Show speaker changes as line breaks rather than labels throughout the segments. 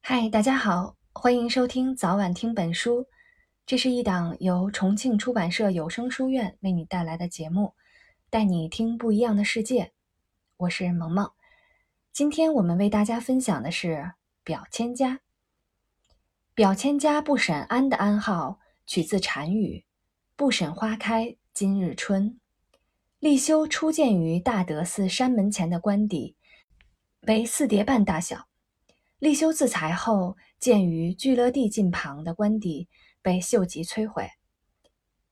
嗨，大家好，欢迎收听早晚听本书。这是一档由重庆出版社有声书院为你带来的节目，带你听不一样的世界。我是萌萌。今天我们为大家分享的是表千家。表千家不审安的安号取自禅语“不审花开今日春”。立修初建于大德寺山门前的官邸，为四叠半大小。立修自裁后，建于聚乐地近旁的官邸被秀吉摧毁。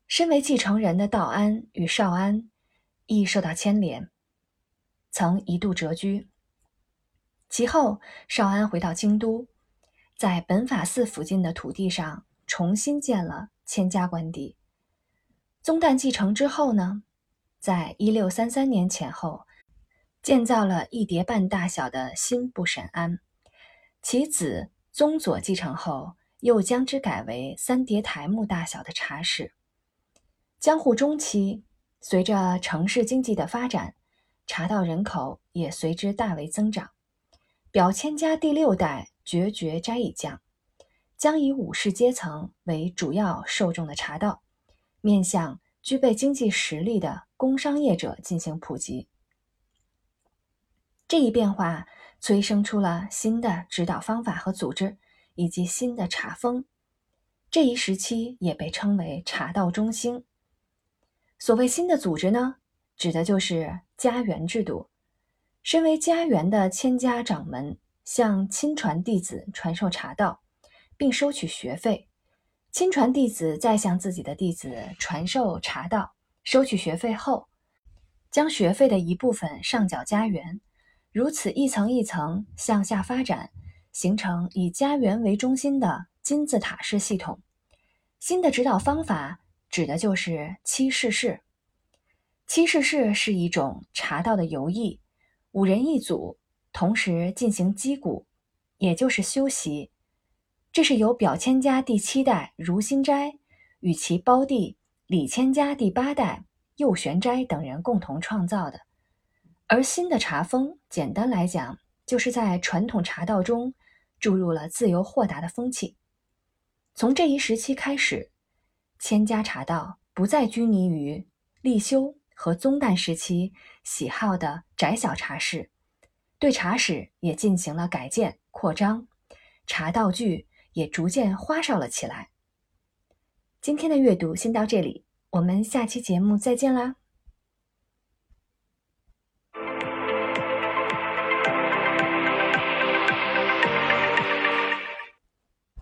身为继承人的道安与少安亦受到牵连，曾一度谪居。其后，少安回到京都，在本法寺附近的土地上重新建了千家官邸。宗旦继承之后呢，在一六三三年前后，建造了一叠半大小的新不审庵。其子宗佐继承后，又将之改为三叠台木大小的茶室。江户中期，随着城市经济的发展，茶道人口也随之大为增长。表千家第六代绝绝斋已将，将以武士阶层为主要受众的茶道，面向具备经济实力的工商业者进行普及。这一变化。催生出了新的指导方法和组织，以及新的茶风。这一时期也被称为茶道中兴。所谓新的组织呢，指的就是家园制度。身为家园的千家掌门向亲传弟子传授茶道，并收取学费；亲传弟子再向自己的弟子传授茶道，收取学费后，将学费的一部分上缴家园。如此一层一层向下发展，形成以家园为中心的金字塔式系统。新的指导方法指的就是七世式。七世式是一种茶道的游艺，五人一组，同时进行击鼓，也就是修习。这是由表千家第七代如心斋与其胞弟李千家第八代右玄斋等人共同创造的。而新的茶风，简单来讲，就是在传统茶道中注入了自由豁达的风气。从这一时期开始，千家茶道不再拘泥于立修和宗旦时期喜好的窄小茶室，对茶室也进行了改建扩张，茶道具也逐渐花哨了起来。今天的阅读先到这里，我们下期节目再见啦！